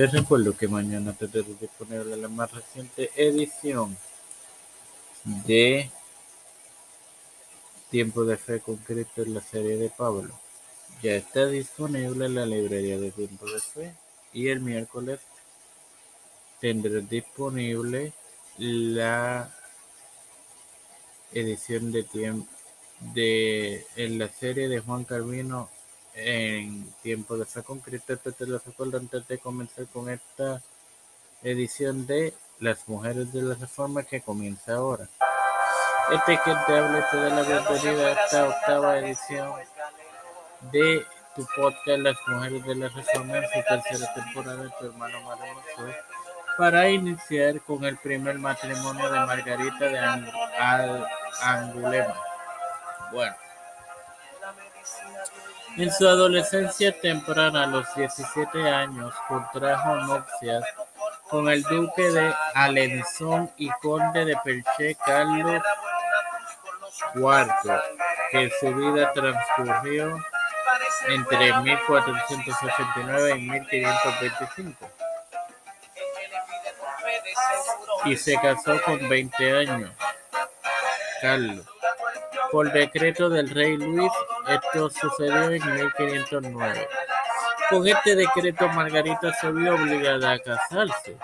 Les recuerdo que mañana tendré disponible la más reciente edición de Tiempo de Fe con en la serie de Pablo. Ya está disponible en la librería de Tiempo de Fe y el miércoles tendré disponible la edición de tiempo de en la serie de Juan Calvino en tiempo de fe con Cristo. te lo recuerdo antes de comenzar con esta edición de Las Mujeres de la Reforma que comienza ahora. Este que te habla te da la bienvenida a esta octava edición de tu podcast Las Mujeres de la Reforma en su tercera temporada de tu hermano Mario para iniciar con el primer matrimonio de Margarita de Angulema. Bueno. En su adolescencia temprana, a los 17 años, contrajo nupcias con el duque de Alençon y conde de Perche, Carlos IV, que su vida transcurrió entre 1489 y 1525 y se casó con 20 años. Carlos. Por decreto del rey Luis, esto sucedió en 1509. Con este decreto Margarita se vio obligada a casarse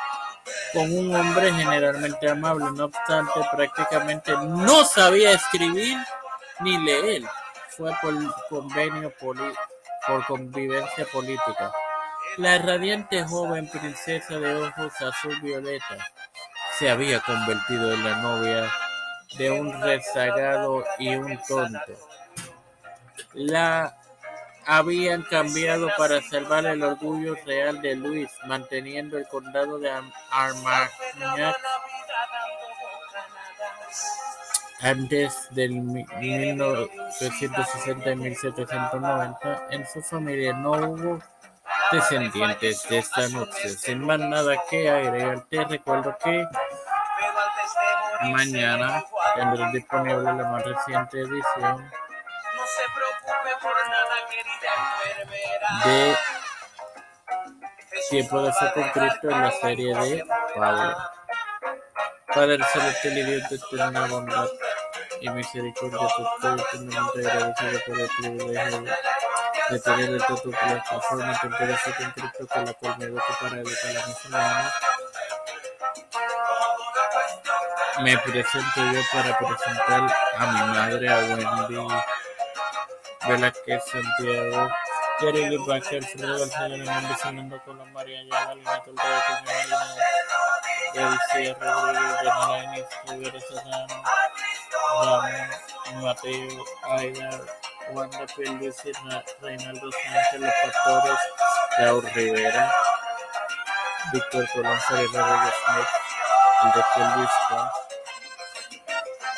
con un hombre generalmente amable, no obstante prácticamente no sabía escribir ni leer. Fue por convenio por convivencia política. La radiante joven princesa de ojos azul violeta se había convertido en la novia de un rezagado y un tonto. La habían cambiado para salvar el orgullo real de Luis, manteniendo el condado de Armagnac antes del 1960 y 1790 en su familia no hubo descendientes de esta noche. Sin más nada que agregar, te recuerdo que mañana tendré disponible la más reciente edición de Tiempo de con Cristo en la serie de Pablo. Padre. Celestial y Dios de eterna bondad y misericordia, te estoy eternamente agradecido por el privilegio de tener el tu plataforma Tiempo de Ser con Cristo con la cual me educo para educar a mis hermanos me presento yo para presentar a mi madre, a Wendy Velázquez Santiago, Jerry Bacher, Alfredo García Hernández, Fernando Colón, María Ayala, Lina Toldado, Peña Delcia Rodríguez, Yanalaini, Rivera Serrano, Ramón, Mateo, Aida, Wanda Pérez, Reinaldo Sánchez, los pastores, Raúl Rivera, Víctor Colón, Rodríguez Smith, el doctor Luis Paz,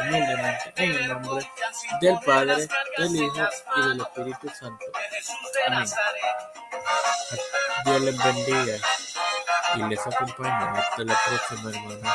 humildemente en el nombre del Padre, del Hijo y del Espíritu Santo. Amén. Dios les bendiga y les acompañe hasta la próxima, hermano.